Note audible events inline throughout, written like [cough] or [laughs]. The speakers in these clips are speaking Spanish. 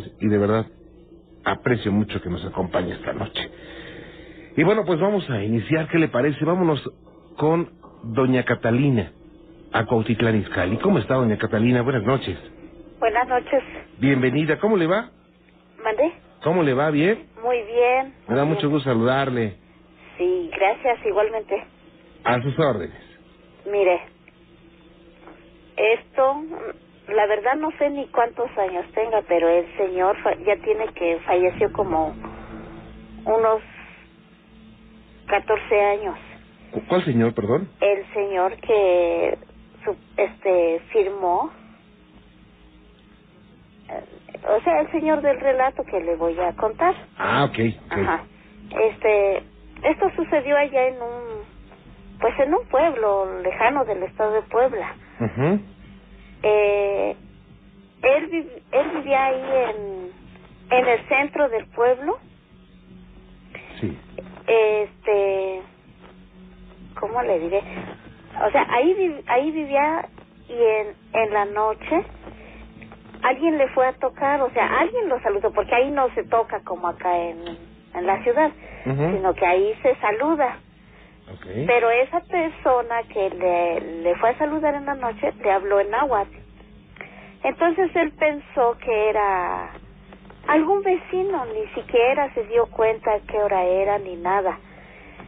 Sáenz y de verdad aprecio mucho que nos acompañe esta noche. Y bueno, pues vamos a iniciar, ¿qué le parece? Vámonos con doña Catalina, a Cuautitlán Izcalli. ¿Cómo está doña Catalina? Buenas noches. Buenas noches. Bienvenida, ¿cómo le va? ¿Mandé? ¿Cómo le va? ¿Bien? Muy bien. Me da mucho gusto saludarle. Sí, gracias, igualmente. A sus órdenes. Mire, esto, la verdad no sé ni cuántos años tenga, pero el señor fa- ya tiene que falleció como unos 14 años. ¿Cu- ¿Cuál señor, perdón? El señor que su- este firmó, eh, o sea, el señor del relato que le voy a contar. Ah, ok. ok. Ajá. Este, esto sucedió allá en un, pues en un pueblo lejano del estado de Puebla. Ujú. Eh, él, él vivía ahí en, en el centro del pueblo. Sí. Este, ¿cómo le diré? O sea, ahí, ahí vivía y en, en la noche alguien le fue a tocar, o sea, alguien lo saludó, porque ahí no se toca como acá en, en la ciudad, sino que ahí se saluda. Pero esa persona que le, le fue a saludar en la noche le habló en náhuatl. Entonces él pensó que era algún vecino, ni siquiera se dio cuenta qué hora era ni nada.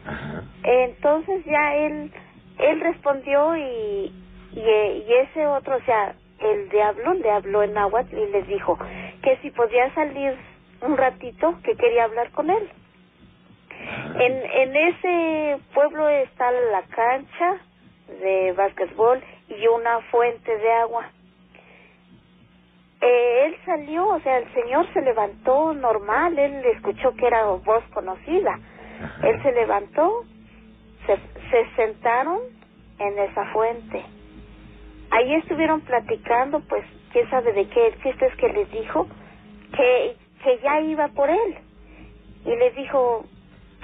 Ajá. Entonces ya él él respondió y, y, y ese otro, o sea, el diablo le habló en náhuatl y le dijo que si podía salir un ratito, que quería hablar con él. En, en ese pueblo está la cancha de básquetbol y una fuente de agua. Eh, él salió, o sea, el señor se levantó normal, él escuchó que era voz conocida. Él se levantó, se, se sentaron en esa fuente. Ahí estuvieron platicando, pues, quién sabe de qué. El chiste es que les dijo que, que ya iba por él. Y le dijo,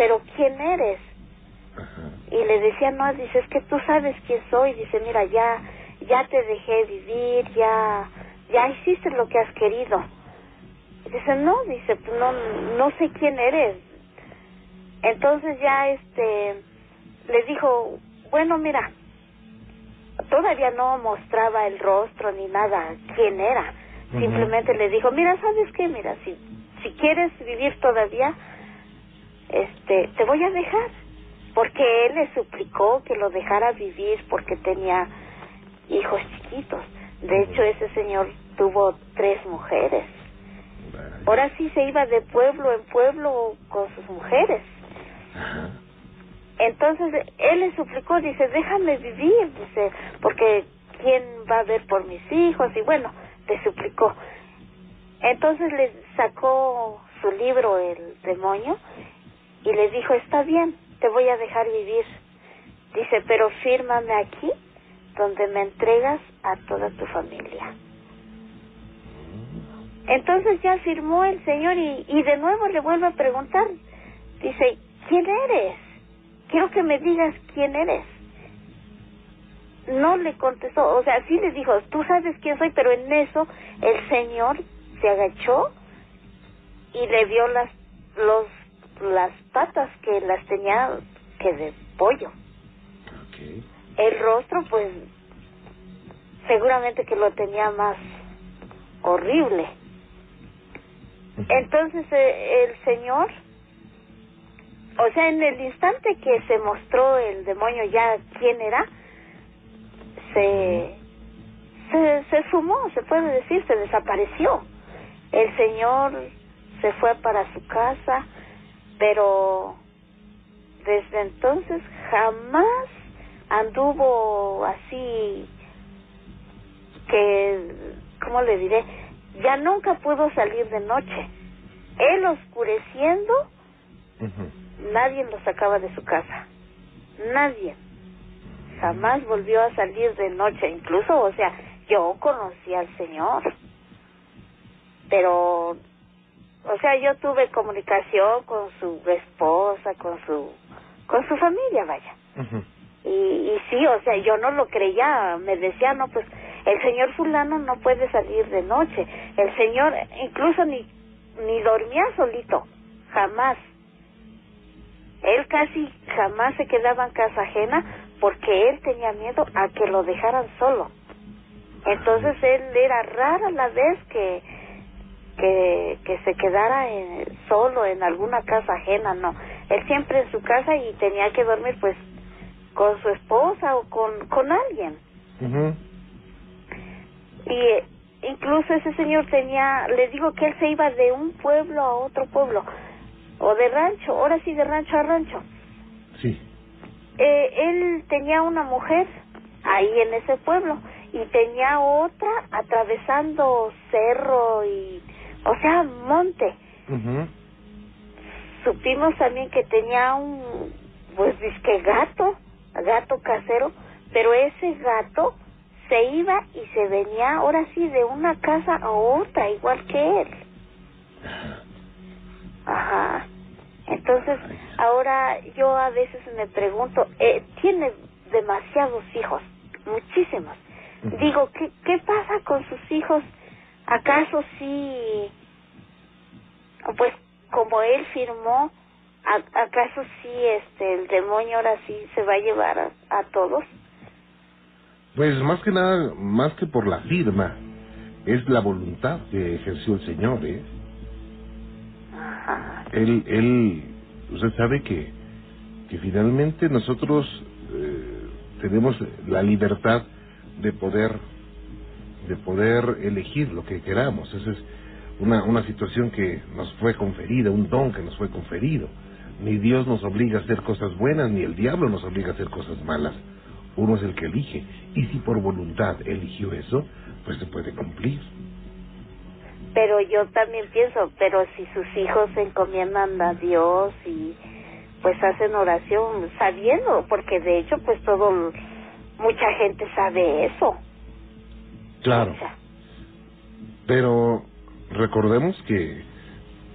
pero ¿quién eres? Ajá. Y le decía, no, dice, es que tú sabes quién soy. Dice, mira, ya, ya te dejé vivir, ya, ya hiciste lo que has querido. Y dice, no, dice, pues no, no sé quién eres. Entonces ya, este, le dijo, bueno, mira, todavía no mostraba el rostro ni nada, quién era. Simplemente le dijo, mira, ¿sabes qué? Mira, si, si quieres vivir todavía, este, te voy a dejar. Porque él le suplicó que lo dejara vivir porque tenía hijos chiquitos. De hecho, ese señor tuvo tres mujeres. Ahora sí se iba de pueblo en pueblo con sus mujeres. Entonces él le suplicó, dice, déjame vivir, dice, porque quién va a ver por mis hijos y bueno, le suplicó. Entonces le sacó su libro el demonio y le dijo, está bien, te voy a dejar vivir. Dice, pero fírmame aquí donde me entregas a toda tu familia. Entonces ya firmó el señor y, y de nuevo le vuelve a preguntar. Dice, ¿quién eres? Quiero que me digas quién eres. No le contestó, o sea, sí le dijo, tú sabes quién soy, pero en eso el señor se agachó y le vio las, los, las patas que las tenía que de pollo. El rostro, pues, seguramente que lo tenía más horrible. Entonces eh, el señor, o sea, en el instante que se mostró el demonio ya quién era, se, se, se sumó, se puede decir, se desapareció. El señor se fue para su casa, pero desde entonces jamás anduvo así que, ¿cómo le diré? Ya nunca pudo salir de noche. Él oscureciendo, nadie lo sacaba de su casa. Nadie. Jamás volvió a salir de noche. Incluso, o sea, yo conocí al Señor. Pero, sea, yo tuve comunicación con su esposa, con su, con su familia, vaya. Y, y sí, o sea, yo no lo creía, me decía, no, pues el señor fulano no puede salir de noche, el señor incluso ni, ni dormía solito, jamás. Él casi jamás se quedaba en casa ajena porque él tenía miedo a que lo dejaran solo. Entonces él era rara la vez que que, que se quedara solo en alguna casa ajena, no. Él siempre en su casa y tenía que dormir pues con su esposa o con, con alguien. Y incluso ese señor tenía, le digo que él se iba de un pueblo a otro pueblo, o de rancho, ahora sí de rancho a rancho. Sí. Eh, él tenía una mujer ahí en ese pueblo y tenía otra atravesando cerro y, o sea, monte. Supimos también que tenía un, pues, gato, gato casero, pero ese gato se iba y se venía ahora sí de una casa a otra, igual que él. Ajá. Entonces, ahora yo a veces me pregunto, eh, tiene demasiados hijos, muchísimos. Digo, ¿qué, ¿qué pasa con sus hijos? ¿Acaso sí, pues como él firmó, acaso sí este el demonio ahora sí se va a llevar a, todos? Pues más que nada, más que por la firma, es la voluntad que ejerció el Señor, ¿eh? Ajá. Él, él, usted sabe que, que finalmente nosotros eh, tenemos la libertad de poder de poder elegir lo que queramos. Esa es una, una situación que nos fue conferida, un don que nos fue conferido. Ni Dios nos obliga a hacer cosas buenas, ni el diablo nos obliga a hacer cosas malas. Uno es el que elige. Y si por voluntad eligió eso, pues se puede cumplir. Pero yo también pienso, pero si sus hijos se encomiendan a Dios y pues hacen oración sabiendo, porque de hecho pues todo mucha gente sabe eso. Claro. Pero recordemos que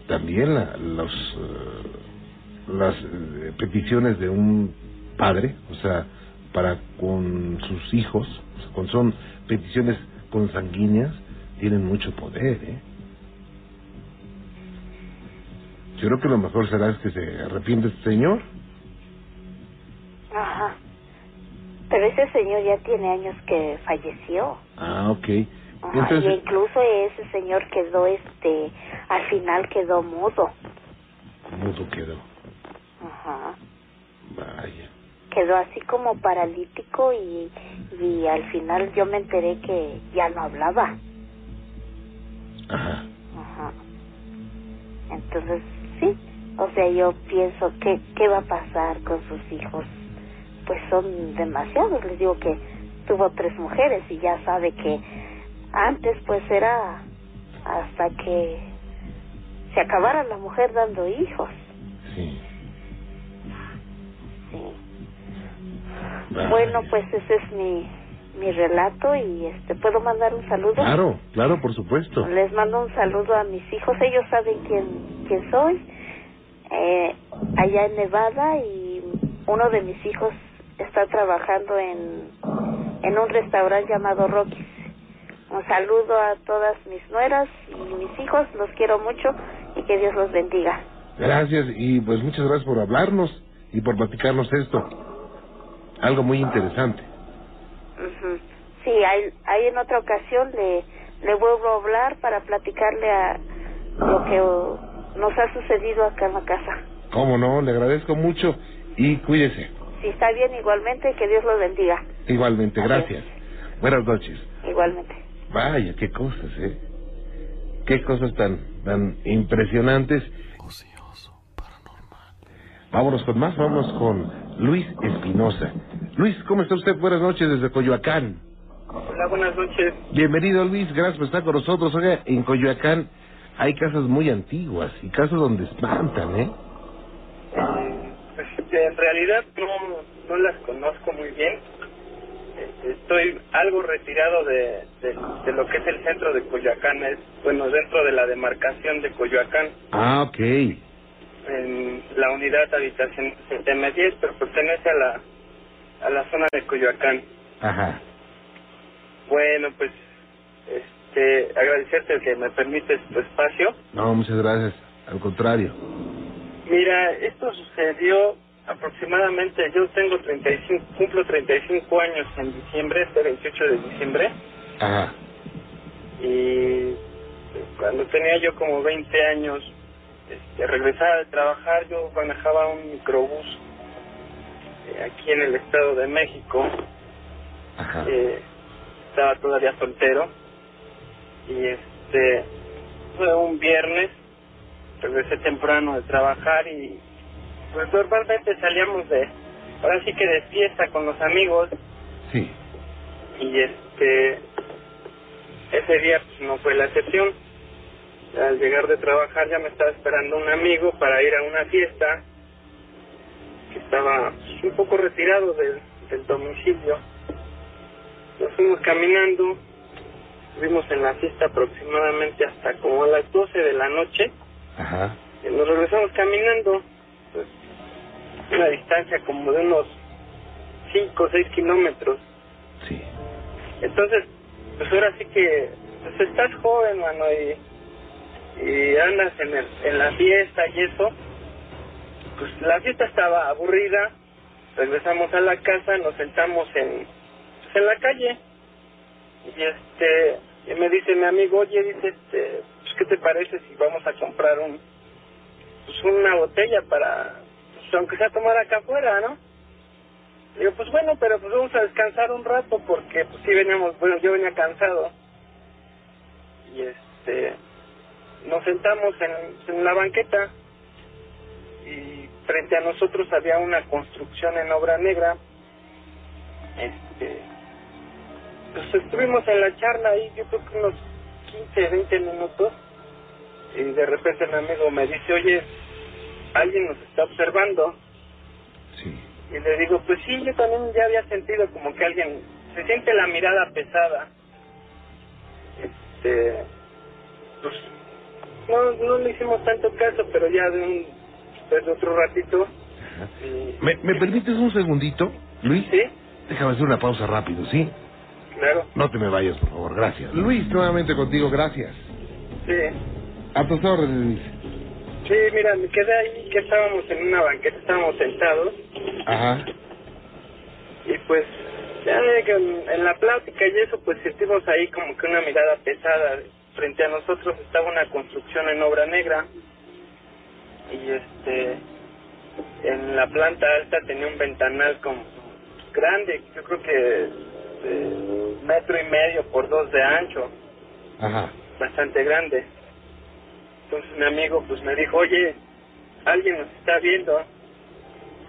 también los, eh, las eh, peticiones de un padre, o sea, para con sus hijos, cuando son peticiones consanguíneas, tienen mucho poder, ¿eh? Yo creo que lo mejor será es que se arrepiente este señor. Pero ese señor ya tiene años que falleció. Ah, ok. Entonces... Y incluso ese señor quedó, este, al final quedó mudo. Mudo quedó. Ajá. Vaya. Quedó así como paralítico y, y al final yo me enteré que ya no hablaba. Ajá. Ajá. Entonces, sí. O sea, yo pienso que qué va a pasar con sus hijos pues son demasiados. Les digo que tuvo tres mujeres y ya sabe que antes pues era hasta que se acabara la mujer dando hijos. Sí. Sí. Bueno, pues ese es mi mi relato y este puedo mandar un saludo. Claro, claro, por supuesto. Les mando un saludo a mis hijos, ellos saben quién quién soy. Eh, allá en Nevada y uno de mis hijos está trabajando en, en un restaurante llamado Rockies. Un saludo a todas mis nueras y mis hijos, los quiero mucho y que Dios los bendiga. Gracias y pues muchas gracias por hablarnos y por platicarnos esto. Algo muy interesante. Sí, hay, hay en otra ocasión le, le vuelvo a hablar para platicarle a lo que nos ha sucedido acá en la casa. Cómo no, le agradezco mucho y cuídese. Si está bien, igualmente, que Dios los bendiga. Igualmente, gracias. Buenas noches. Igualmente. Vaya, qué cosas, ¿eh? Qué cosas tan, tan impresionantes. Ocioso, paranormal. Vámonos con más, vámonos con Luis Espinosa. Luis, ¿cómo está usted? Buenas noches desde Coyoacán. Hola, buenas noches. Bienvenido, Luis. Gracias por estar con nosotros. Oiga, en Coyoacán hay casas muy antiguas y casas donde espantan, ¿eh? En realidad no, no las conozco muy bien. Este, estoy algo retirado de, de, lo que es el centro de Coyoacán, es, bueno, dentro de la demarcación de Coyoacán. Ah, ok. En la unidad habitación TM10, pero pertenece a la, a la zona de Coyoacán. Ajá. Bueno, pues este, agradecerte el que me permites tu espacio. No, muchas gracias. Al contrario. Mira, esto sucedió aproximadamente, yo tengo 35, cumplo 35 años en diciembre, este 28 de diciembre, Ajá. y cuando tenía yo como 20 años, este, regresaba de trabajar, yo manejaba un microbús eh, aquí en el Estado de México, Ajá. eh, estaba todavía soltero, y este, fue un viernes, regresé temprano de trabajar y pues normalmente salíamos de, ahora sí que de fiesta con los amigos, Sí. y este ese día pues, no fue la excepción. Al llegar de trabajar ya me estaba esperando un amigo para ir a una fiesta que estaba pues, un poco retirado del, del domicilio. Nos fuimos caminando. Estuvimos en la fiesta aproximadamente hasta como a las 12 de la noche. Ajá. y nos regresamos caminando. Pues, una distancia como de unos 5 o 6 kilómetros Sí. entonces, pues ahora sí que pues estás joven, mano, y, y andas en, el, en la fiesta y eso. Pues la fiesta estaba aburrida, regresamos a la casa, nos sentamos en, pues, en la calle. Y este, y me dice mi amigo, oye, dice, este, pues, ¿qué te parece si vamos a comprar un, pues una botella para, aunque sea tomar acá afuera, ¿no? Digo, pues bueno, pero pues vamos a descansar un rato porque pues sí veníamos, bueno, yo venía cansado. Y este, nos sentamos en, en la banqueta y frente a nosotros había una construcción en obra negra. Este, pues estuvimos en la charla ahí, yo creo que unos 15, 20 minutos y de repente mi amigo me dice, oye, alguien nos está observando. Sí. Y le digo, pues sí, yo también ya había sentido como que alguien se siente la mirada pesada. Este, pues no, no le hicimos tanto caso, pero ya de un, después de otro ratito. Ajá. y- ¿Me, ¿Me permites un segundito, Luis? Sí, Déjame hacer una pausa rápido, ¿sí? claro, No te me vayas, por favor. Gracias. Luis, nuevamente contigo. Gracias. sí. A tus órdenes, Luis. Sí, mira, me quedé ahí que estábamos en una banqueta, estábamos sentados Ajá. y pues ya en, en la plática y eso pues sentimos ahí como que una mirada pesada. Frente a nosotros estaba una construcción en obra negra y este en la planta alta tenía un ventanal como grande, yo creo que de metro y medio por dos de ancho, Ajá. bastante grande. Entonces mi amigo pues me dijo, oye, alguien nos está viendo.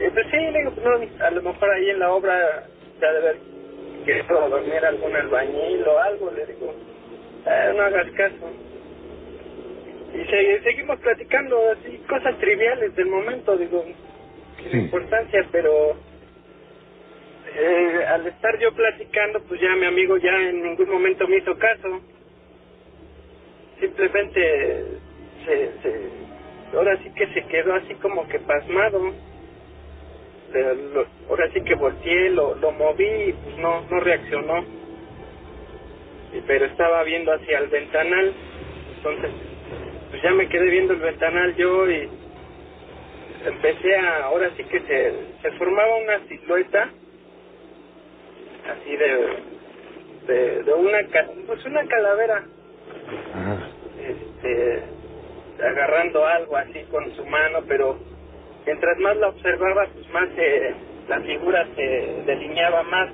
Y pues sí, le digo, pues no, a lo mejor ahí en la obra ya debe haber querido dormir algún albañil o algo, le digo, "Ah, no hagas caso. Y se- seguimos platicando así, cosas triviales del momento, digo, sin Sí. importancia, pero eh, al estar yo platicando, pues ya mi amigo ya en ningún momento me hizo caso. Simplemente se, se, ahora sí que se quedó así como que pasmado. Lo- ahora sí que volteé, lo, lo moví y pues no, no reaccionó. Pero estaba viendo hacia el ventanal. Entonces, pues ya me quedé viendo el ventanal yo y empecé a, ahora sí que se, se formaba una silueta así de, de, de una, pues una calavera este, agarrando algo así con su mano, pero mientras más la observaba, pues más se, la figura se delineaba más.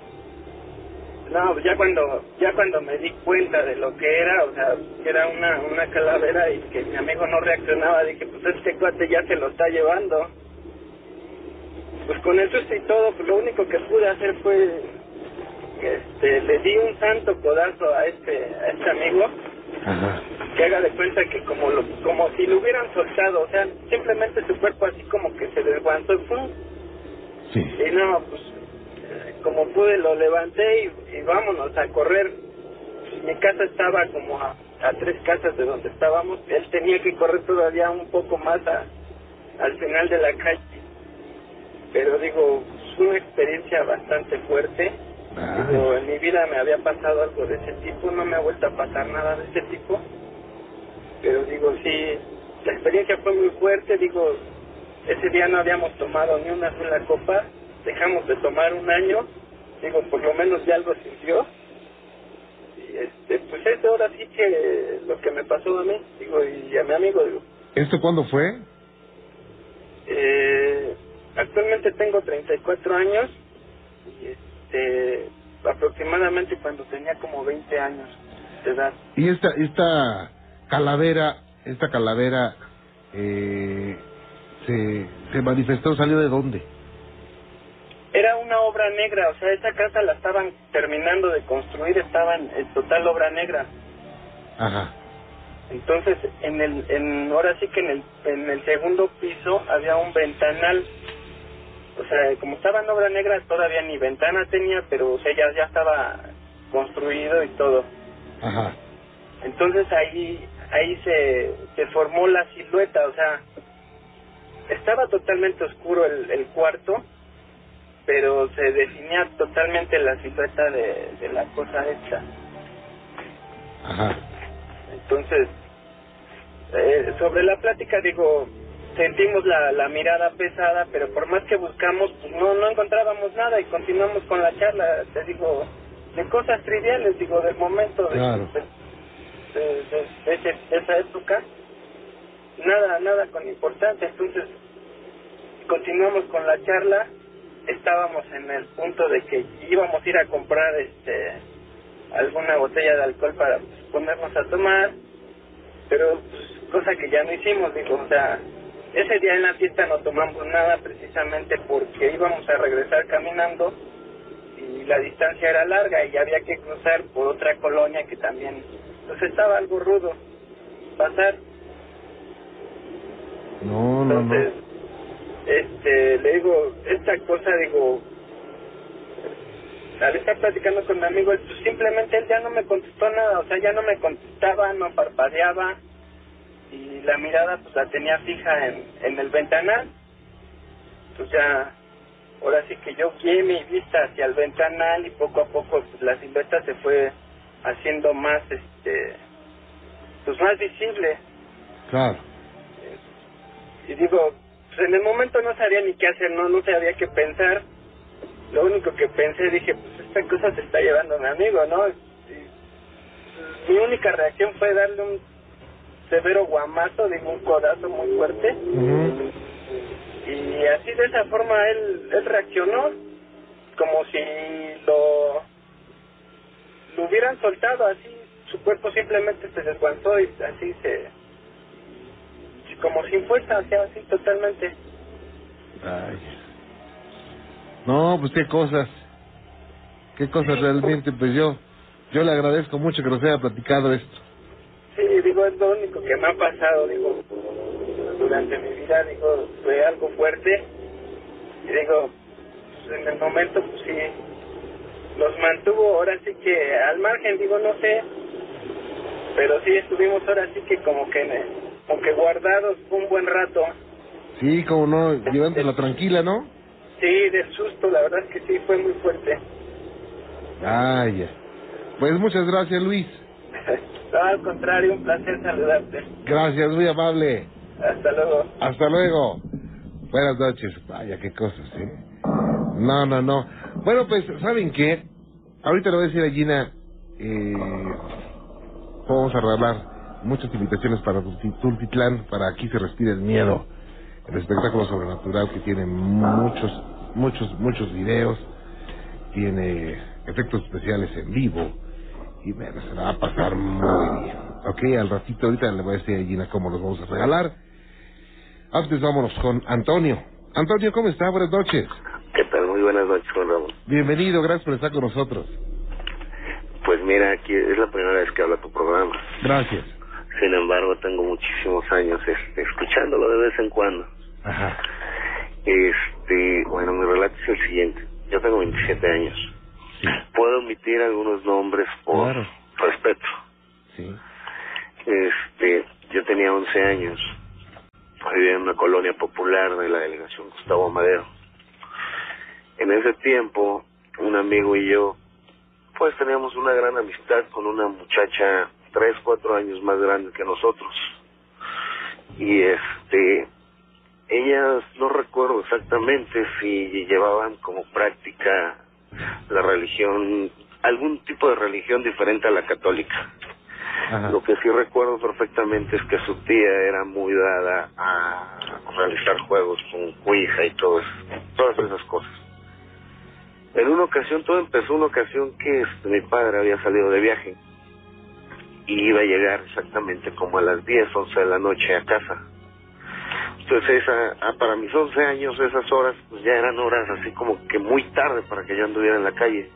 No, ya cuando ya cuando me di cuenta de lo que era, o sea, que era una, una calavera y que mi amigo no reaccionaba, dije, pues este cuate ya se lo está llevando. Pues con eso y todo, pues lo único que pude hacer fue, este, le di un santo codazo a este, a este amigo Ajá. que haga de cuenta que como lo, como si lo hubieran soltado, o sea, simplemente su cuerpo así como que se desguantó y ¡pum! Sí. y no, pues como pude lo levanté y, y vámonos a correr. Mi casa estaba como a, a tres casas de donde estábamos, él tenía que correr todavía un poco más a- al final de la calle. Pero digo, fue una experiencia bastante fuerte. Digo, en mi vida me había pasado algo de ese tipo, no me ha vuelto a pasar nada de ese tipo. Pero digo, sí, la experiencia fue muy fuerte, digo, ese día no habíamos tomado ni una sola copa, dejamos de tomar un año, digo, por lo menos ya algo sintió. Y este, pues es ahora sí que lo que me pasó a mí, digo, y a mi amigo, digo, ¿Esto cuándo fue? eh, actualmente tengo 34 años y este aproximadamente cuando tenía como 20 años de edad. Y esta, esta calavera, esta calavera eh, se, se manifestó, salió de dónde? Era una obra negra, o sea, esa casa la estaban terminando de construir, estaba en, en total obra negra. Ajá. Entonces, en el, en, ahora sí que en el, en el segundo piso había un ventanal. O sea, como estaba en obra negra, todavía ni ventana tenía, pero o sea, ya, ya estaba construido y todo. Ajá. Entonces ahí ahí se, se formó la silueta, o sea, estaba totalmente oscuro el, el cuarto, pero se definía totalmente la silueta de, de la cosa esta. Ajá. Entonces, eh, sobre la plática, digo, sentimos la, la mirada pesada, pero por más que buscamos, pues no, no encontrábamos nada y continuamos con la charla, te digo, de cosas triviales, digo, del momento de, Claro. de, de- de- de ese- de esa época, nada, nada con importancia, entonces continuamos con la charla, estábamos en el punto de que íbamos a ir a comprar este alguna botella de alcohol para pues, ponernos a tomar, pero pues, cosa que ya no hicimos, digo, o sea, ese día en la fiesta no tomamos nada precisamente porque íbamos a regresar caminando y la distancia era larga y había que cruzar por otra colonia que también, pues estaba algo rudo pasar, No, no, entonces, no. este, le digo, esta cosa, digo, al estar platicando con mi amigo, pues, simplemente él ya no me contestó nada, o sea, ya no me contestaba, no parpadeaba, y la mirada pues la tenía fija en, en el ventanal. Pues ya, ahora sí que yo guié mi vista hacia el ventanal y poco a poco pues la silueta se fue haciendo más, este, pues más visible. Claro. Y digo, pues en el momento no sabía ni qué hacer, no, no sabía qué pensar. Lo único que pensé, dije, pues esta cosa se está llevando mi amigo, ¿no? Y mi única reacción fue darle un severo guamazo, digo, un codazo muy fuerte. Y así de esa forma él, él reaccionó, como si lo, lo hubieran soltado, así su cuerpo simplemente se desguantó y así se, como sin fuerza, sea, así totalmente. Ay. No, pues qué cosas. Qué cosas realmente, pues yo, yo le agradezco mucho que nos haya platicado esto. Sí, digo, es lo único que me ha pasado, digo, durante mi vida, digo, fue algo fuerte. Y digo, pues, en el momento, pues sí, los mantuvo ahora sí que al margen, digo, no sé, pero sí estuvimos ahora sí que como que, como que guardados un buen rato. Sí, como no, llevándosela tranquila, ¿no? Sí, del susto, la verdad es que sí, fue muy fuerte. Ay, ya. Pues muchas gracias, Luis. [laughs] No, al contrario, un placer saludarte. Gracias, muy amable. Hasta luego. Hasta luego. Buenas noches. Vaya, qué cosas, ¿eh? No, no, no. Bueno, pues, ¿saben qué? Ahorita le voy a decir a Gina, eh, vamos a regalar muchas invitaciones para Tulti- Tultitlán, para Aquí se respira el miedo, el espectáculo sobrenatural que tiene muchos, muchos, muchos videos, tiene efectos especiales en vivo, y bueno, se la va a pasar muy bien. Ok, al ratito ahorita le voy a decir a Gina cómo los vamos a regalar. Antes vámonos con Antonio. Antonio, ¿cómo está? Buenas noches. ¿Qué tal? Muy buenas noches, Juan Ramón. Bienvenido, gracias por estar con nosotros. Pues mira, aquí es la primera vez que habla tu programa. Gracias. Sin embargo, tengo muchísimos años este, escuchándolo de vez en cuando. Ajá. Este, bueno, mi relato es el siguiente. Yo tengo 27 años. Puedo omitir algunos nombres por Claro. respeto. sí. Este, yo tenía 11 años. Vivía en una colonia popular de la delegación Gustavo Madero. En ese tiempo, un amigo y yo pues teníamos una gran amistad con una muchacha tres, cuatro años más grande que nosotros. Y este, ellas no recuerdo exactamente si llevaban como práctica la religión, algún tipo de religión diferente a la católica. Ajá. Lo que sí recuerdo perfectamente es que su tía era muy dada a realizar juegos con cuija y todo eso, todas esas cosas. En una ocasión, todo empezó una ocasión que este, mi padre había salido de viaje y iba a llegar exactamente como a las 10, 11 de la noche a casa. Entonces, esa, ah, para mis 11 años, esas horas, pues ya eran horas así como que muy tarde para que yo anduviera en la calle.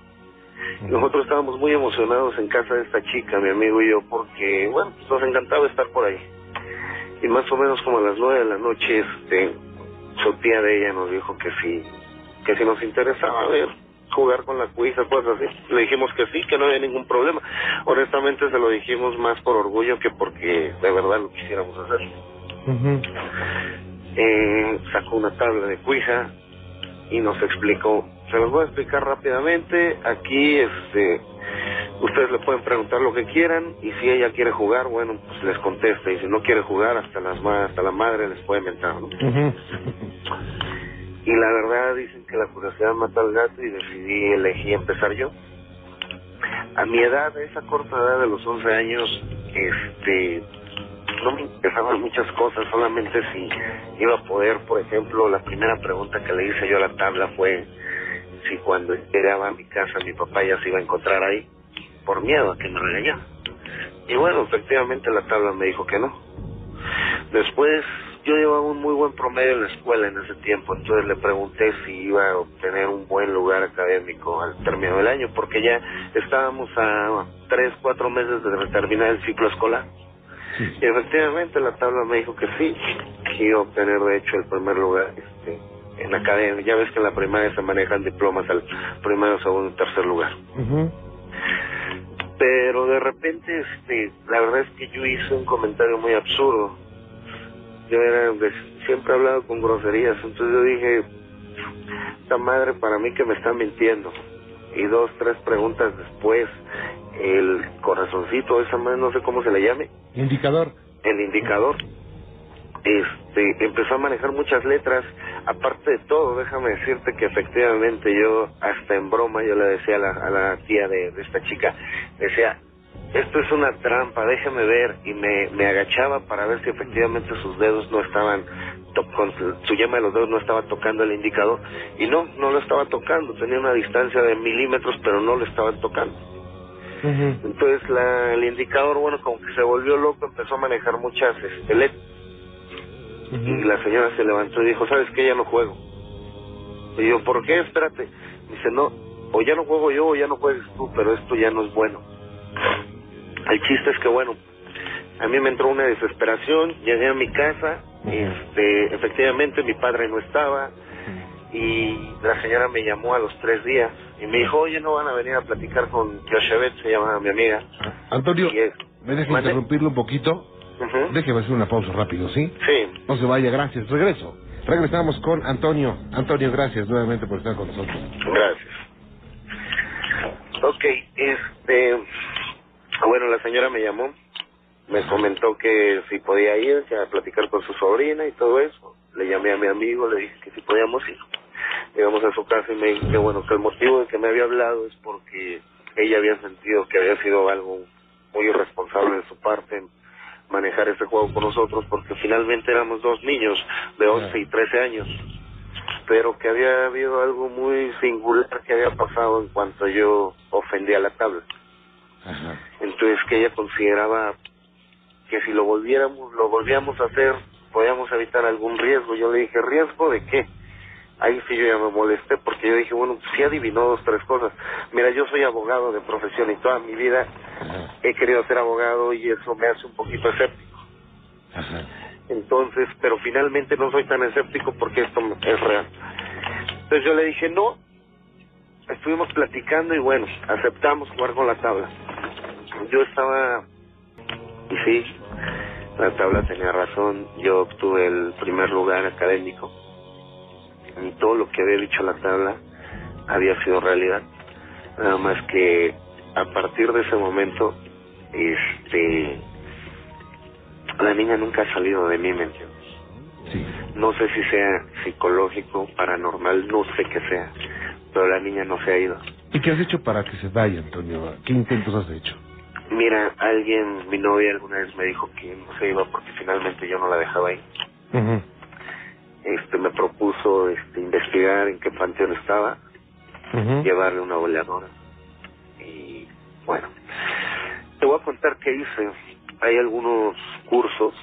Nosotros estábamos muy emocionados en casa de esta chica, mi amigo y yo, porque, bueno, pues nos encantaba estar por ahí. Y más o menos como a las nueve de la noche, este, su tía de ella nos dijo que sí, que si nos interesaba ver, jugar con la cuija, cosas así. Le dijimos que sí, que no había ningún problema. Honestamente se lo dijimos más por orgullo que porque de verdad lo quisiéramos hacer. Ujú. Eh, sacó una tabla de cuija y nos explicó. Se los voy a explicar rápidamente. Aquí, este, ustedes le pueden preguntar lo que quieran y si ella quiere jugar, bueno, pues les contesta y si no quiere jugar, hasta las ma- hasta la madre les puede mentar, ¿no? Y la verdad dicen que la curiosidad mata al gato y decidí elegí empezar yo. A mi edad, a esa corta edad de los 11 años, este, no me interesaban muchas cosas, solamente si iba a poder, por ejemplo, la primera pregunta que le hice yo a la tabla fue si cuando llegaba a mi casa mi papá ya se iba a encontrar ahí, por miedo a que me regañara. Y bueno, efectivamente la tabla me dijo que no. Después yo llevaba un muy buen promedio en la escuela en ese tiempo, entonces le pregunté si iba a obtener un buen lugar académico al término del año, porque ya estábamos a tres, cuatro meses de terminar el ciclo escolar. Y efectivamente la tabla me dijo que sí, que iba a obtener de hecho el primer lugar este, en la academia. Ya ves que en la primaria se manejan diplomas al primero, segundo y tercer lugar. Ujú. Pero de repente, este, la verdad es que yo hice un comentario muy absurdo. Yo era, siempre he hablado con groserías, entonces yo dije, esta madre para mí que me está mintiendo. Y dos, tres preguntas después, el corazoncito, esa madre, no sé cómo se le llame, Indicador. el indicador, este, empezó a manejar muchas letras. Aparte de todo, déjame decirte que efectivamente yo, hasta en broma, yo le decía a la, tía de, esta chica, decía, esto es una trampa, déjame ver, y me, agachaba para ver si efectivamente sus dedos no estaban, su, yema de los dedos no estaba tocando el indicador, y no, no lo estaba tocando, tenía una distancia de milímetros, pero no lo estaban tocando. Entonces la, el indicador, bueno, como que se volvió loco, empezó a manejar muchas este, letras. Y la señora se levantó y dijo, ¿sabes qué? Ya no juego. Y yo, ¿por qué? Espérate. Dice, no, o ya no juego yo o ya no juegues tú, pero esto ya no es bueno. El chiste es que, bueno, a mí me entró una desesperación, llegué a mi casa, este, efectivamente mi padre no estaba, y la señora me llamó a los tres días y me dijo, oye, no van a venir a platicar con Yoshebet, se llama mi amiga. Antonio, es- ¿me deja ¿Mande? interrumpirlo un poquito? Ujú. Déjeme hacer una pausa rápido, ¿sí? Sí, No se vaya, gracias. Regreso. Regresamos con Antonio. Antonio, gracias nuevamente por estar con nosotros. Gracias. Ok, este, bueno, la señora me llamó, me comentó que si podía ir, a platicar con su sobrina y todo eso. Le llamé a mi amigo, le dije que si podíamos ir. Llegamos a su casa y me dijo que bueno, que el motivo de que me había hablado es porque ella había sentido que había sido algo muy irresponsable de su parte en manejar este juego con nosotros, porque finalmente éramos dos niños de 11 y 13 años pero que había habido algo muy singular que había pasado en cuanto yo ofendí a la tabla. Entonces que ella consideraba que si lo volviéramos, lo volvíamos a hacer, podíamos evitar algún riesgo. Yo le dije, ¿riesgo de qué? Ahí sí yo ya me molesté porque yo dije, bueno, sí adivinó dos, tres cosas. Mira, yo soy abogado de profesión y toda mi vida Ajá. he querido ser abogado y eso me hace un poquito escéptico. Ajá. Entonces, pero finalmente no soy tan escéptico porque esto es real. Entonces yo le dije, no. Estuvimos platicando y bueno, aceptamos jugar con la tabla. Yo estaba, y sí, la tabla tenía razón, yo obtuve el primer lugar académico y todo lo que había dicho la tabla había sido realidad. Nada más que a partir de ese momento, este, la niña nunca ha salido de mí, ¿me entiendes? Sí. No sé si sea psicológico, paranormal, no sé qué sea, pero la niña no se ha ido. ¿Y qué has hecho para que se vaya, Antonio? ¿Qué intentos has hecho? Mira, alguien, mi novia alguna vez me dijo que no se iba porque finalmente yo no la dejaba ahí. Ujú. Este, me propuso este, investigar en qué panteón estaba, llevarle una boleadora. Y bueno, te voy a contar qué hice. Hay algunos cursos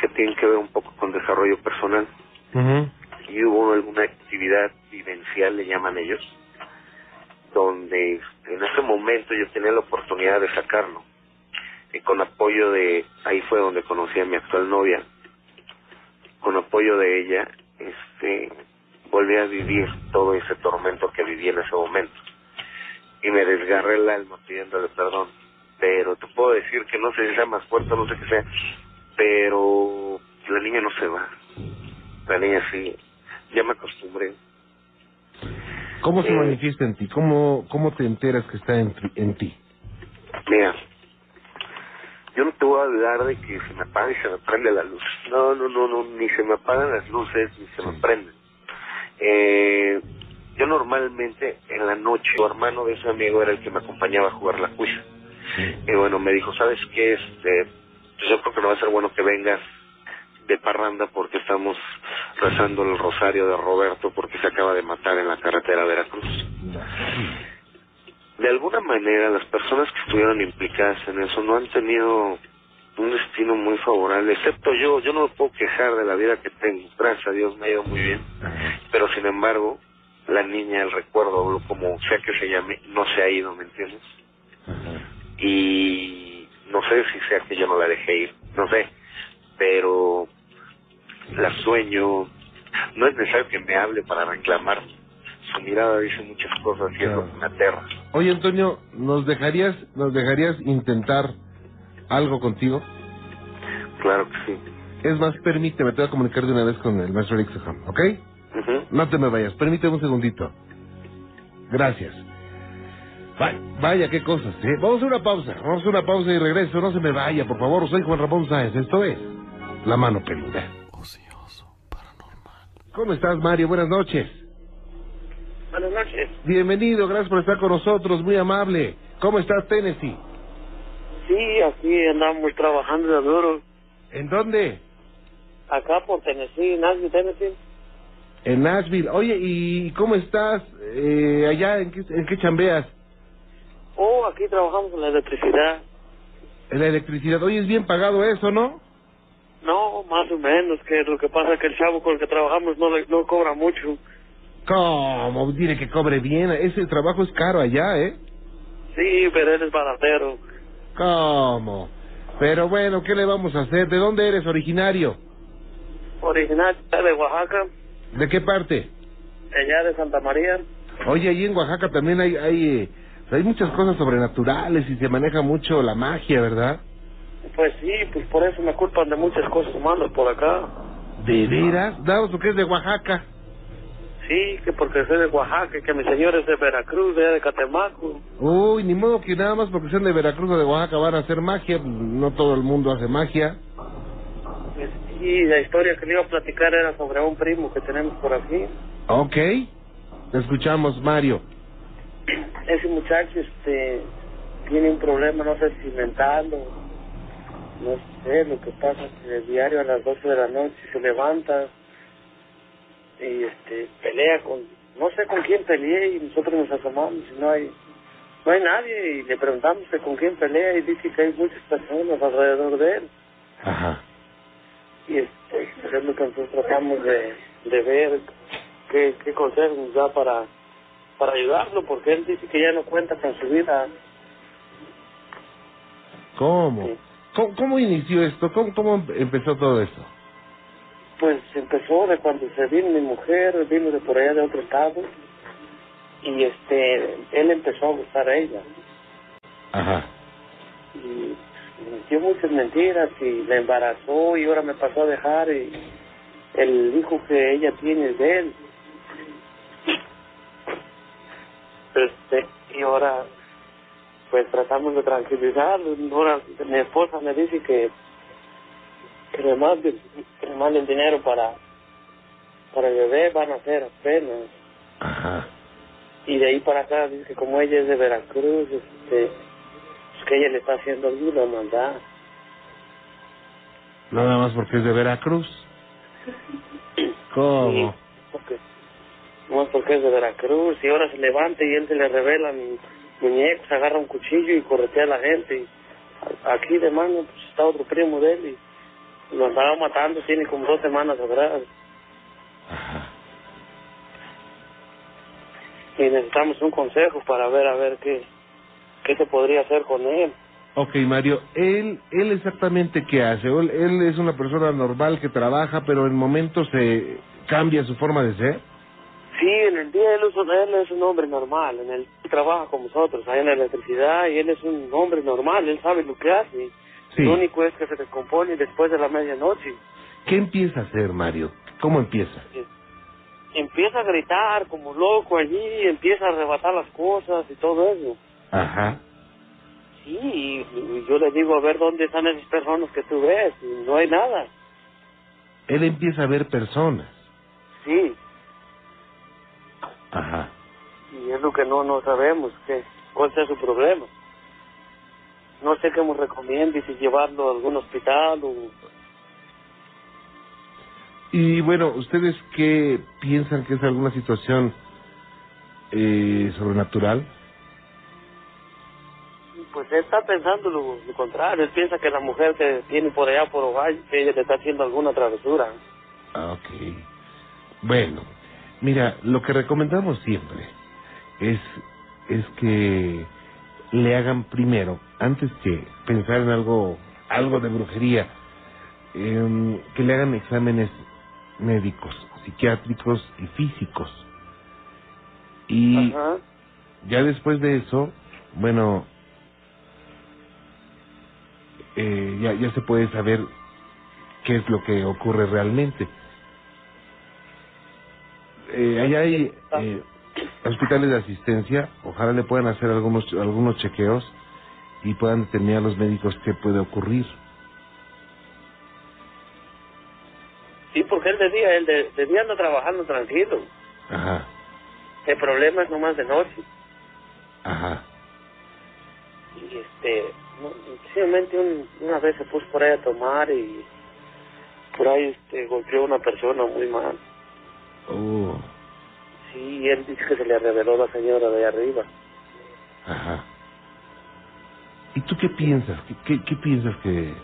que tienen que ver un poco con desarrollo personal. Ujú. y hubo alguna actividad vivencial, le llaman ellos, donde en ese momento yo tenía la oportunidad de sacarlo. Y con apoyo de, ahí fue donde conocí a mi actual novia, con apoyo de ella, este, volví a vivir todo ese tormento que viví en ese momento. Y me desgarré el alma pidiéndole perdón. Pero te puedo decir que no sé si sea más fuerte, no sé qué sea, pero la niña no se va. La niña sí, ya me acostumbré. ¿Cómo se Eh. manifiesta en ti? ¿Cómo, ¿Cómo te enteras que está en, ti- en ti? Mira, yo no te voy a hablar de que se me apaga y se me prende la luz. No, no, no, no, ni se me apagan las luces ni se me prenden. Eh, yo normalmente en la noche, tu hermano de ese amigo era el que me acompañaba a jugar la cuisa. Y bueno, me dijo, ¿sabes qué? Este, pues yo creo que no va a ser bueno que vengas de parranda porque estamos rezando el rosario de Roberto porque se acaba de matar en la carretera Veracruz. De alguna manera, las personas que estuvieron implicadas en eso no han tenido un destino muy favorable, excepto yo. Yo no me puedo quejar de la vida que tengo. Gracias a Dios me ha ido muy bien. Pero sin embargo, la niña, el recuerdo, como sea que se llame, no se ha ido, ¿me entiendes? Y no sé si sea que yo no la dejé ir, no sé, pero la sueño, no es necesario que me hable para reclamar, su mirada dice muchas cosas y es lo que me aterra. Oye, Antonio, ¿nos dejarías, ¿nos dejarías intentar algo contigo? Claro que sí. Es más, permíteme, te voy a comunicar de una vez con el maestro Eric ¿ok? No te me vayas, permíteme un segundito. Gracias. Vaya, vaya, qué cosas, ¿eh? Vamos a una pausa, vamos a una pausa y regreso. No se me vaya, por favor. Soy Juan Ramón Sáenz, esto es La Mano Peluda. ¿Cómo estás, Mario? Buenas noches. Buenas noches. Bienvenido, gracias por estar con nosotros, muy amable. ¿Cómo estás, Tennessee? Sí, aquí andamos trabajando de duro. ¿En dónde? Acá por Tennessee, Nashville, Tennessee. En Nashville. Oye, ¿y cómo estás eh, allá? ¿En qué, ¿En qué chambeas? Oh, aquí trabajamos en la electricidad. En la electricidad. Oye, es bien pagado eso, ¿no? No, más o menos, que lo que pasa es que el chavo con el que trabajamos no, le- no cobra mucho. ¿Cómo? Dile que cobre bien. Ese trabajo es caro allá, ¿eh? Sí, pero él es baratero. ¿Cómo? Pero bueno, ¿qué le vamos a hacer? ¿De dónde eres originario? Original de Oaxaca, ¿De qué parte? allá de Santa María. Oye, allí en Oaxaca también hay, hay, eh, hay muchas cosas sobrenaturales y se maneja mucho la magia, ¿verdad? Pues sí, pues por eso me culpan de muchas cosas malas por acá. ¿De veras? Daos lo que es de Oaxaca. Sí, que porque soy de Oaxaca, que mi señor es de Veracruz, de de Catemaco. Uy, ni modo que nada más porque sean de Veracruz o de Oaxaca van a hacer magia. No todo el mundo hace magia. Pues, Y la historia que le iba a platicar era sobre un primo que tenemos por aquí. Ok. Te escuchamos, Mario. ese muchacho este tiene un problema no sé si mental o no sé lo que pasa es que el diario a las 12 de la noche se levanta y este pelea con no sé con quién peleé y nosotros nos asomamos y no hay no hay nadie y le preguntamos que con quién pelea y dice que hay muchas personas alrededor de él Ajá. y este pues, es lo que nosotros tratamos de, de ver qué, qué consejos nos da para para ayudarlo porque él dice que ya no cuenta con su vida ¿Cómo? Sí. ¿Cómo, cómo inició esto? ¿Cómo, ¿Cómo empezó todo esto? pues empezó de cuando se vino mi mujer vino de por allá de otro estado y este él empezó a gustar a ella Ajá. y dio muchas mentiras y la embarazó y ahora me pasó a dejar y el hijo que ella tiene es de él este y ahora pues tratamos de tranquilizar. Ahora mi esposa me dice que, que le manden, que le dinero para, para el bebé, van a hacer apenas. Ajá. Y de ahí para acá dice que como ella es de Veracruz, este, pues que ella le está haciendo alguna maldad. Nada más porque es de Veracruz. ¿Cómo? Sí, porque, no es porque es de Veracruz y ahora se levanta y él se le revela mi se agarra un cuchillo y corretea a la gente. Aquí de mano pues, está otro primo de él y lo andaba matando, tiene como dos semanas atrás. Ajá. Y necesitamos un consejo para ver a ver qué, qué se podría hacer con él. Ok, Mario, él, él exactamente qué hace? Él, él es una persona normal que trabaja, pero en momentos se cambia su forma de ser. Sí, en el día él es, un, él es un hombre normal, en el trabaja con nosotros, ahí en la electricidad, y él es un hombre normal, él sabe lo que hace. Sí. Lo único es que se descompone después de la medianoche. ¿Qué empieza a hacer, Mario? ¿Cómo empieza? Empieza a gritar como loco allí, empieza a arrebatar las cosas y todo eso. Ajá. Sí, y, y yo le digo a ver dónde están esas personas que tú ves, y no hay nada. Él empieza a ver personas. Sí, Ajá. Y es lo que no, no sabemos, que, cuál sea su problema. No sé qué nos recomienda, y si llevarlo a algún hospital o... Y bueno, ¿ustedes qué piensan que es alguna situación eh, sobrenatural? Pues él está pensando lo, lo contrario, él piensa que la mujer que tiene por allá por Ohio, que ella le está haciendo alguna travesura. Ah, Ok. Bueno, mira, lo que recomendamos siempre es, es que le hagan primero, antes que pensar en algo, algo de brujería, em, que le hagan exámenes médicos, psiquiátricos y físicos. Y Ajá. ya después de eso, bueno, eh, ya, ya se puede saber qué es lo que ocurre realmente. Eh, allá hay eh, hospitales de asistencia, ojalá le puedan hacer algunos, algunos chequeos y puedan determinar los médicos qué puede ocurrir. Sí, porque él de día, él de, de día anda trabajando tranquilo. Ajá, El problema es nomás de noche. ajá. Y este, no, simplemente un- una vez se puso por ahí a tomar y por ahí este, golpeó a una persona muy mal. Oh, Sí, y él dice que se le reveló la señora de arriba. ajá. ¿Y tú qué piensas? ¿Qué, qué, qué piensas que,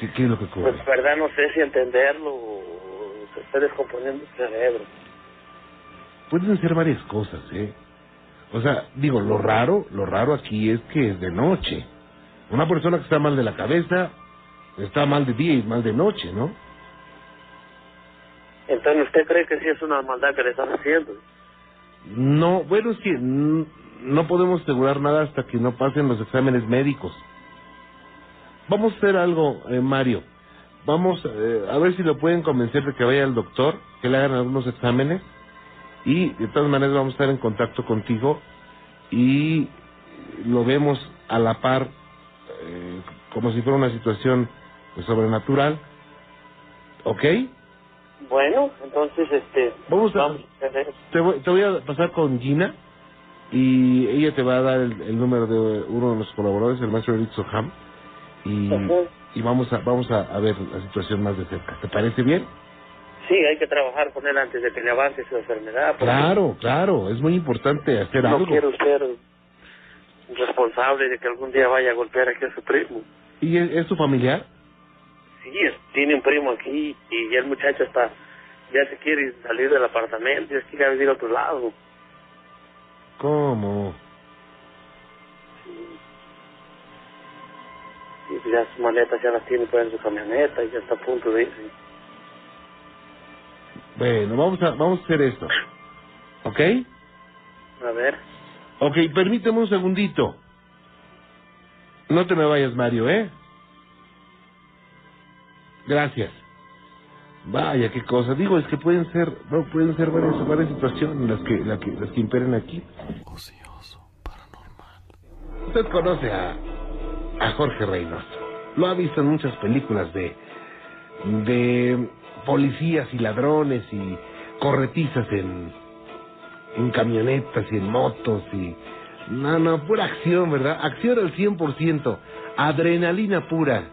que... ¿Qué es lo que ocurre? Pues la verdad no sé si entenderlo o se está descomponiendo el cerebro. Pueden ser varias cosas, ¿eh? O sea, digo, lo raro, lo raro aquí es que es de noche. Una persona que está mal de la cabeza está mal de día y mal de noche, ¿no? Entonces, ¿usted cree que sí es una maldad que le están haciendo? No, bueno, es que no podemos asegurar nada hasta que no pasen los exámenes médicos. Vamos a hacer algo, eh, Mario. Vamos eh, a ver si lo pueden convencer de que vaya al doctor, que le hagan algunos exámenes y de todas maneras vamos a estar en contacto contigo y lo vemos a la par eh, como si fuera una situación pues, sobrenatural. ¿Ok? Bueno, entonces, este... Vamos a- a hacer eso. Te voy, te voy a pasar con Gina y ella te va a dar el, el número de uno de los colaboradores, el maestro Eric Soham, y, Ajá. y vamos a vamos a, a ver la situación más de cerca. ¿Te parece bien? Sí, hay que trabajar con él antes de que le avance su enfermedad. Claro, claro, es muy importante hacer No algo. quiero ser responsable de que algún día vaya a golpear aquí a su primo. ¿Y es, es tu familiar? Sí, es- tiene un primo aquí y ya el muchacho está, ya se quiere salir del apartamento, ya quiere vivir a otro lado. ¿Cómo? Y pues ya sus maletas ya las tiene pues en su camioneta y ya está a punto de irse. Bueno, vamos a vamos a hacer esto. ¿Ok? A ver, Ok, permíteme un segundito. No te me vayas, Mario, ¿eh? Gracias. Vaya, qué cosa. Digo, es que pueden ser, no, pueden ser varias, varias situaciones las que, las que, las que imperen aquí. ocioso, para Usted conoce a, a Jorge Reynoso. Lo ha visto en muchas películas de, de policías y ladrones y corretizas en, en camionetas y en motos y... No, no, pura acción, ¿verdad? Acción al 100%, adrenalina pura.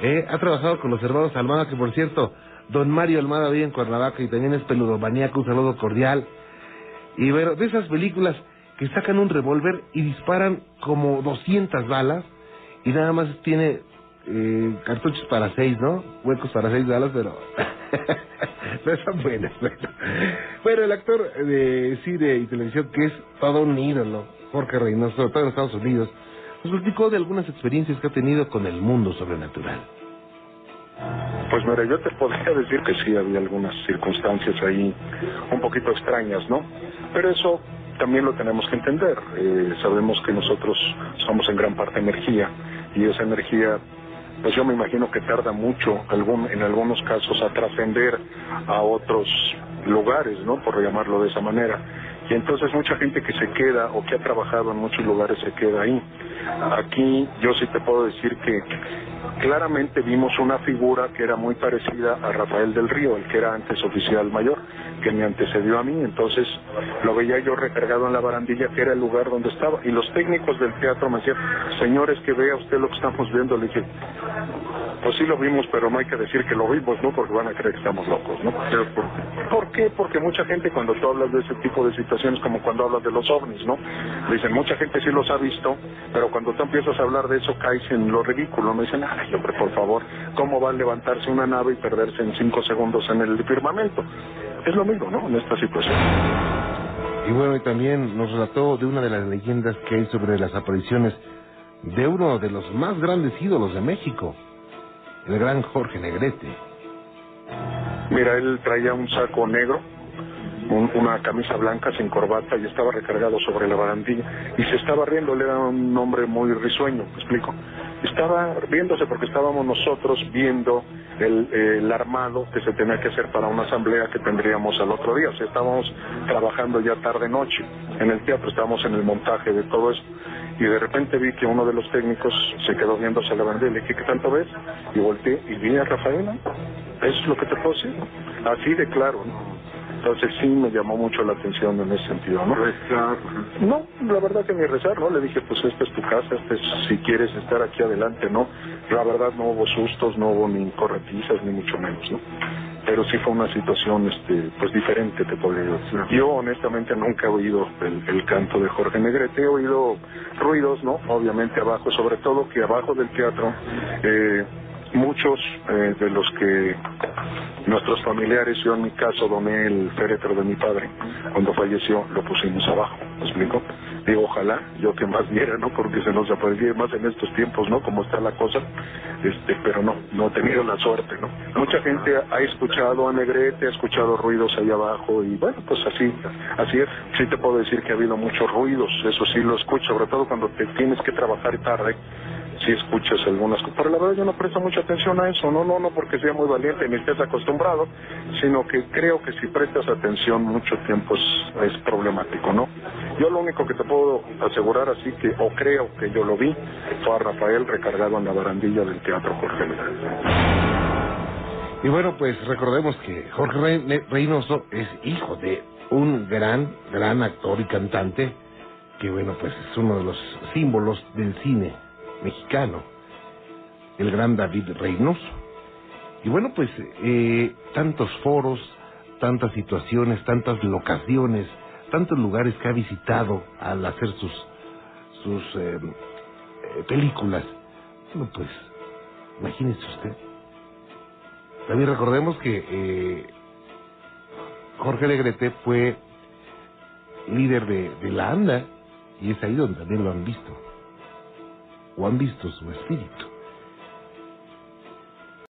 ¿Eh? Ha trabajado con los hermanos Almada, que por cierto, don Mario Almada vive en Cuernavaca y también es peludomaníaco, un saludo cordial. Y bueno, de esas películas que sacan un revólver y disparan como 200 balas y nada más tiene eh, cartuchos para seis, ¿no? Huecos para seis balas, pero... [laughs] no son buenas. Bueno. bueno, el actor de cine y televisión que es todo un ídolo, Jorge Reynoso, todo en Estados Unidos, nos de algunas experiencias que ha tenido con el mundo sobrenatural. Pues mira, yo te podría decir que sí había algunas circunstancias ahí un poquito extrañas, ¿no? Pero eso también lo tenemos que entender. Eh, sabemos que nosotros somos en gran parte energía y esa energía, pues yo me imagino que tarda mucho en algunos casos a trascender a otros lugares, ¿no? Por llamarlo de esa manera. Y entonces mucha gente que se queda o que ha trabajado en muchos lugares se queda ahí. Aquí yo sí te puedo decir que claramente vimos una figura que era muy parecida a Rafael del Río, el que era antes oficial mayor, que me antecedió a mí, entonces lo veía yo recargado en la barandilla, que era el lugar donde estaba, y los técnicos del teatro me decían, señores, que vea usted lo que estamos viendo, le dije, pues sí lo vimos, pero no hay que decir que lo vimos, ¿no? Porque van a creer que estamos locos, ¿no? ¿Por qué? Porque mucha gente cuando tú hablas de ese tipo de situaciones, como cuando hablas de los ovnis, ¿no? Dicen, mucha gente sí los ha visto, pero cuando tú empiezas a hablar de eso caes en lo ridículo, me dicen, ay, hombre, por favor, ¿cómo va a levantarse una nave y perderse en cinco segundos en el firmamento? Es lo mismo, ¿no? En esta situación. Y bueno, y también nos relató de una de las leyendas que hay sobre las apariciones de uno de los más grandes ídolos de México, el gran Jorge Negrete. Mira, él traía un saco negro, un- una camisa blanca sin corbata y estaba recargado sobre la barandilla y se estaba riendo, él era un hombre muy risueño, ¿me explico? Estaba riéndose porque estábamos nosotros viendo el, el armado que se tenía que hacer para una asamblea que tendríamos al otro día, o sea, estábamos trabajando ya tarde noche en el teatro, estábamos en el montaje de todo eso y de repente vi que uno de los técnicos se quedó viéndose a la bandera y le dije, ¿qué tanto ves? Y volteé y vi a Rafaela. Es lo que te puedo. Así de claro, ¿no? Entonces sí me llamó mucho la atención en ese sentido, ¿no? Rezar. No, la verdad que ni rezar, ¿no? Le dije, pues esta es tu casa, este es, si quieres estar aquí adelante, ¿no? La verdad no hubo sustos, no hubo ni corretizas, ni mucho menos, ¿no? Pero sí fue una situación, este, pues diferente, te podría decir. Yo honestamente nunca he oído el, el canto de Jorge Negrete, he oído ruidos, ¿no? Obviamente abajo, sobre todo que abajo del teatro, eh, muchos eh, de los que nuestros familiares, yo en mi caso doné el féretro de mi padre, cuando falleció lo pusimos abajo, ¿me explico? Digo, ojalá yo que más viera, ¿no? Porque se nos aparecía más en estos tiempos, ¿no? Como está la cosa, este, pero no, no he tenido la suerte, ¿no? Mucha gente ha escuchado a Negrete, ha escuchado ruidos ahí abajo y bueno, pues así, así es. Sí te puedo decir que ha habido muchos ruidos, eso sí lo escucho, sobre todo cuando te tienes que trabajar tarde, si escuchas algunas cosas. Pero la verdad yo no presto mucha atención a eso, no, no, no porque sea muy valiente ni estés acostumbrado, sino que creo que si prestas atención mucho tiempo es, problemático, ¿no? Yo lo único que te puedo asegurar así que, o creo que yo lo vi, fue a Rafael recargado en la barandilla del Teatro Jorge. Y bueno, pues recordemos que Jorge Rey- Reynoso es hijo de un gran, gran actor y cantante, que bueno, pues es uno de los símbolos del cine mexicano, el gran David Reynoso. Y bueno, pues eh, tantos foros, tantas situaciones, tantas locaciones, tantos lugares que ha visitado al hacer sus, sus eh, eh, películas. Bueno, pues imagínese usted. También recordemos que eh, Jorge Negrete fue líder de, de la ANDA y es ahí donde también lo han visto. O han visto su espíritu.